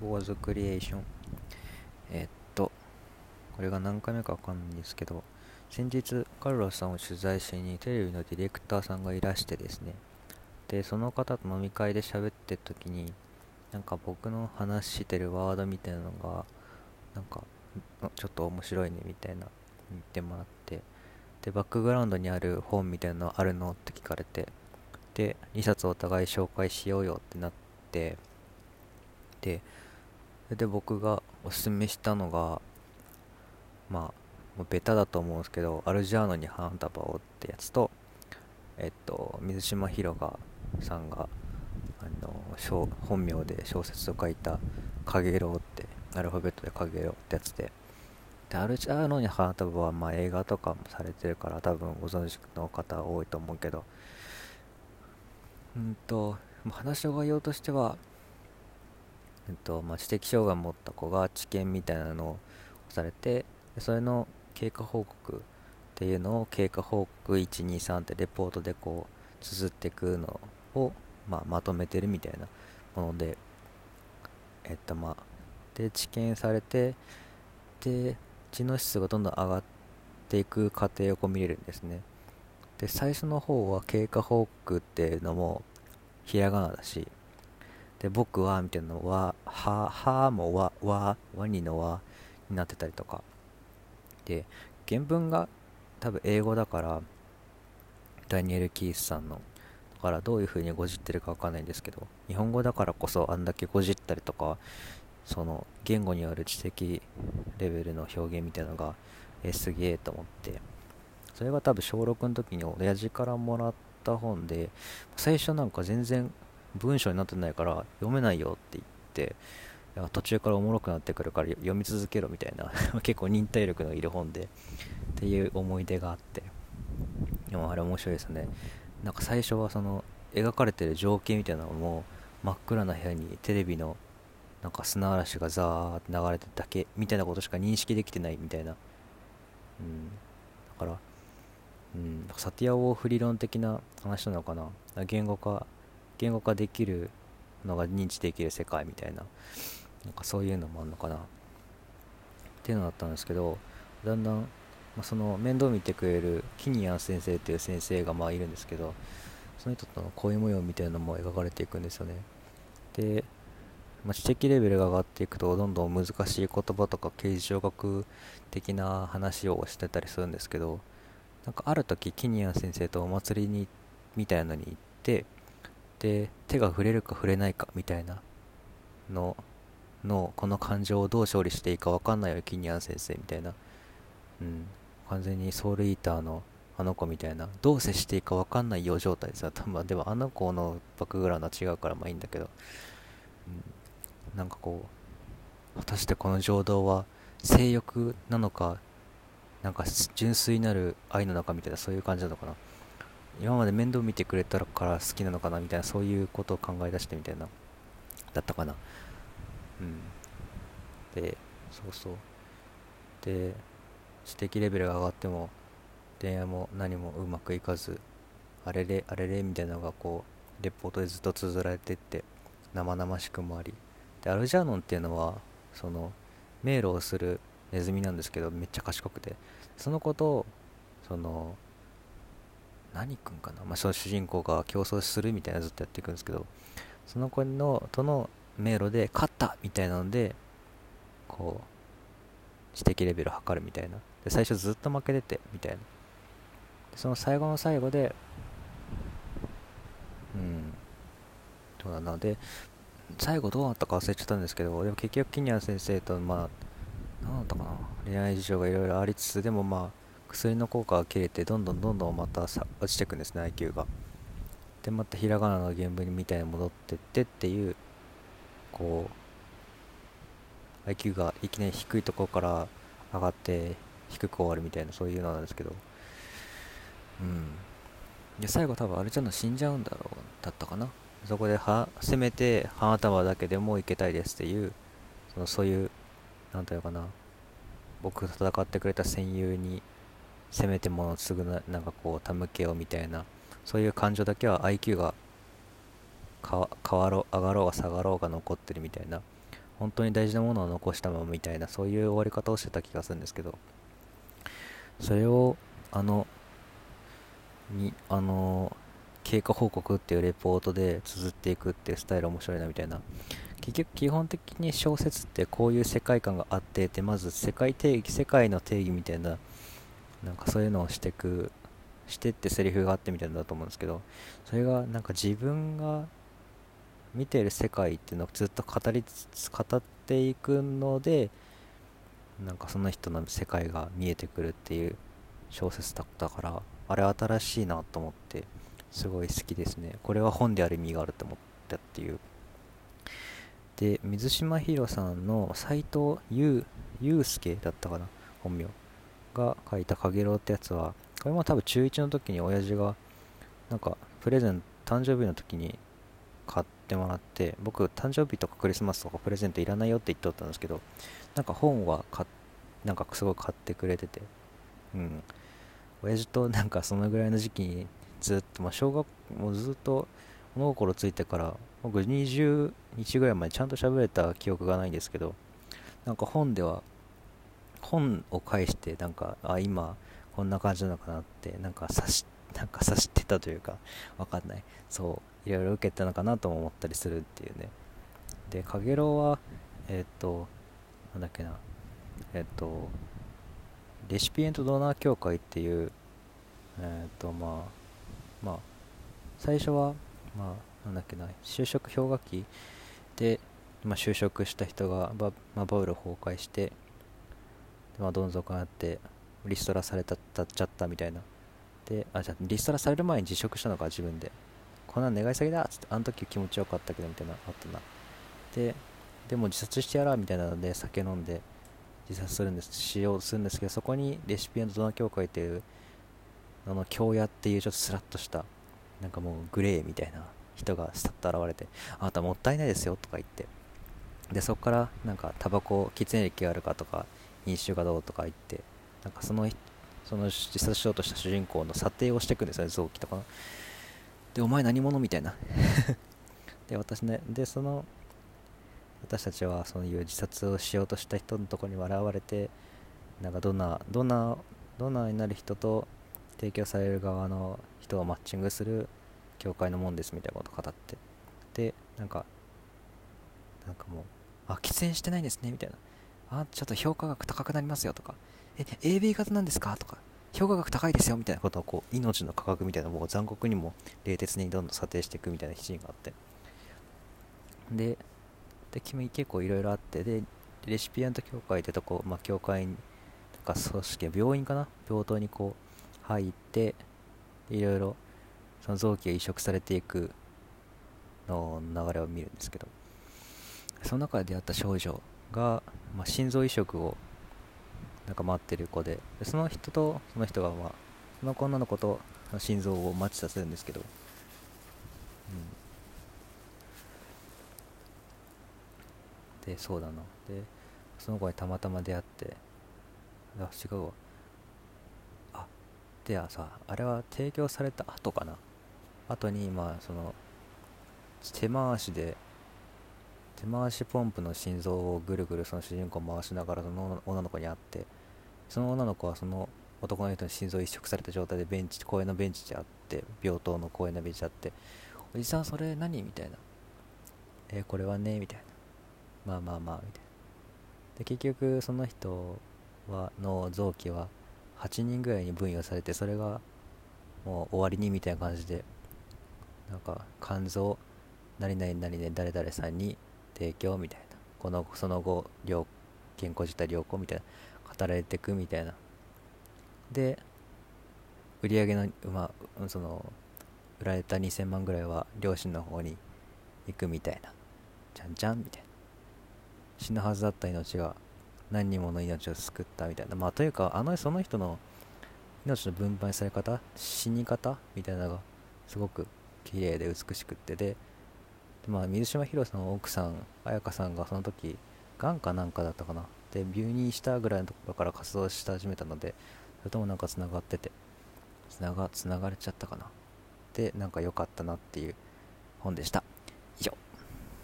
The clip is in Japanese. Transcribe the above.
坊主クリエーション。えっとこれが何回目かわかんないんですけど先日カルロスさんを取材しにテレビのディレクターさんがいらしてですね。でその方と飲み会で喋ってる時になんか僕の話してるワードみたいなのがなんかちょっと面白いねみたいな言ってもらって。でバックグラウンドにある本みたいなのあるのって聞かれて。で2冊お互い紹介しようよってなって。でで僕がおすすめしたのがまあベタだと思うんですけどアルジャーノに花束をってやつとえっと水島ひろがさんがあの本名で小説を書いた「かげろう」ってアルファベットで「かげろう」ってやつででアルジャーノに花束はまあ映画とかもされてるから多分ご存知の方多いと思うけどうんと話の概要としてはえっとまあ、知的障害を持った子が知見みたいなのをされてそれの経過報告っていうのを経過報告123ってレポートでこう綴っていくのを、まあ、まとめてるみたいなものでえっとまあで治験されてで知能指数がどんどん上がっていく過程をこう見れるんですね。で最初の方は経過報告っていうのもひらがなだしで僕はみたいなのはははもわわワニのわになってたりとか。で原文が多分英語だからダニエル・キースさんのだからどういう風にごじってるかわかんないんですけど日本語だからこそあんだけごじったりとかその言語による知的レベルの表現みたいなのがえすげえと思って。それが多分小6の時に親父からもらった本で最初なんか全然文章になってないから読めないよって言っていや途中からおもろくなってくるから読み続けろみたいな 結構忍耐力のいる本でっていう思い出があってでもあれ面白いですね。なんか最初はその描かれてる情景みたいなのも真っ暗な部屋にテレビのなんか砂嵐がザーって流れてるだけみたいなことしか認識できてないみたいな、うん、だから、うん、サティア・ウォーフ理論的な話なのかな。言語化言語化できるのが認知できる世界みたいななんかそういうのもあるのかな。っていうのだったんですけどだんだん、まあ、その面倒見てくれるキニアン先生っていう先生がまあいるんですけどその人との恋模様みたいなのも描かれていくんですよね。で、まあ、知的レベルが上がっていくとどんどん難しい言葉とか形状学的な話をしてたりするんですけどなんかある時キニアン先生とお祭りにみたいなのに行ってで手が触れるか触れないかみたいなののこの感情をどう処理していいか分かんないよキニアン先生みたいな、うん、完全にソウルイーターのあの子みたいな。どう接していいか分かんないよ状態でさ、まあ、でもあの子のバックグラウンドは違うからまあいいんだけど、うん、なんかこう果たしてこの情動は性欲なのかなんか純粋なる愛なのかみたいなそういう感じなのかな。今まで面倒見てくれたから好きなのかなみたいなそういうことを考え出してみたいなだったかな。うん。でそうそう。で知的レベルが上がっても恋愛も何もうまくいかずあれれあれれみたいなのがこうレポートでずっと綴られてって生々しくもあり。でアルジャーノンっていうのはその迷路をするネズミなんですけどめっちゃ賢くて。そのことをその何君かな、まあ、その主人公が競争するみたいなずっとやっていくんですけどその子のとの迷路で勝ったみたいなのでこう知的レベルを測るみたいな。で最初ずっと負けててみたいな。その最後の最後でうんそうだなで最後どうなったか忘れちゃったんですけどでも結局キニアン先生とまあ何だったかな？恋愛事情がいろいろありつつでもまあ薬の効果が切れてどんどんどんどんまたさ落ちていくんですね IQ が。でまたひらがなの原文みたいに戻ってってっていうこう IQ がいきなり低いところから上がって低く終わるみたいなそういうのなんですけど。うん。で最後多分あれちゃんの死んじゃうんだろうだったかな。そこではせめて花束だけでもいけたいですっていうそのそういうなんていうかな。僕と戦ってくれた戦友にせめてものすぐななんかこう手向けようみたいなそういう感情だけは IQ が変わろう上がろうが下がろうが残ってるみたいな本当に大事なものを残したままみたいなそういう終わり方をしてた気がするんですけどそれをあのにあの経過報告っていうレポートで綴っていくっていうスタイル面白いなみたいな結局基本的に小説ってこういう世界観があってでまず世界定義世界の定義みたいななんかそういうのをしてくしてってセリフがあってみたいなんだと思うんですけどそれがなんか自分が見てる世界っていうのをずっと語りつつ語っていくのでなんかその人の世界が見えてくるっていう小説だったからあれ新しいなと思ってすごい好きですね。これは本である意味があると思ったっていう。で水島ひろさんの斎藤祐介だったかな本名。が書いた「かげろう」ってやつはこれも多分中1の時に親父がなんかプレゼント誕生日の時に買ってもらって僕誕生日とかクリスマスとかプレゼントいらないよって言っておったんですけどなんか本は買なんかすごい買ってくれててうん。親父となんかそのぐらいの時期にずっと、まあ、小学もうずっと物心ついてから僕20日ぐらいまでちゃんと喋れた記憶がないんですけどなんか本では本を返してなんかあ今こんな感じなのかなってなんか察しなんか察してたというかわかんない。そういろいろ受けたのかなとも思ったりするっていうね。でかげろうはえっ、ー、となんだっけな。えっ、ー、とレシピエントドナー協会っていうえっ、ー、とまあまあ最初はまあなんだっけな就職氷河期で、まあ、就職した人がバ,、まあ、バブル崩壊してまあ、どん底になってリストラされたっちゃったみたいな。であじゃあリストラされる前に辞職したのか自分で。こんなん願い下げだっつってあの時気持ちよかったけどみたいなあったな。ででも自殺してやらみたいなので酒飲んで自殺するんですしようするんですけどそこにレシピエントドナー協会っていうあの京屋っていうちょっとスラッとしたなんかもうグレーみたいな人がスタッと現れてあなたもったいないですよとか言って。でそこからなんかタバコ喫煙歴があるかとか飲酒がどうとか言ってなんかそのその自殺しようとした主人公の査定をしていくんですよね臓器とかでお前何者みたいな。で私ねでその私たちはそういう自殺をしようとした人のところに笑われてなんかどんなどんなドナーになる人と提供される側の人をマッチングする教会のもんですみたいなことを語ってでなんかなんかもうあ喫煙してないんですねみたいな。あちょっと評価額高くなりますよとか。え AB 型なんですか？とか。評価額高いですよみたいなことをこう命の価格みたいなのを残酷にも冷徹にどんどん査定していくみたいなシーンがあって。でで君結構いろいろあって。でレシピアント協会ってとこ、まあ、協会とか組織病院かな？病棟にこう入っていろいろその臓器が移植されていくの流れを見るんですけど。その中で出会った少女が、まあ、心臓移植をなんか待ってる子ででその人とその人が、まあ、その女の子と心臓をマッチさせるんですけど、うん、でそうだなでその子にたまたま出会ってあ違うわ。あではさあれは提供された後かな。後にまあその手回しで手回しポンプの心臓をぐるぐるその主人公回しながらその女の子に会ってその女の子はその男の人に心臓移植された状態でベンチ公園のベンチであって病棟の公園のベンチであっておじさんそれ何？みたいなえー、これはねみたいなまあまあまあみたいな。で結局その人はの臓器は8人ぐらいに分与されてそれがもう終わりにみたいな感じでなんか肝臓何々何々誰々さんに提供みたいな。このその後健康自体良好みたいな。語られていくみたいな。で売り上げのまあその売られた2000万ぐらいは両親の方に行くみたいな。じゃんじゃんみたいな。死ぬはずだった命が何人もの命を救ったみたいな。まあというかあのその人の命の分配され方死に方みたいなのがすごく綺麗で美しくって。でまあ、水島ひろさんの奥さん彩香さんがその時がんかなんかだったかな。で入院したぐらいのところから活動し始めたのでそれともなんかつながっててつなががれちゃったかな。でなんか良かったなっていう本でした。以上。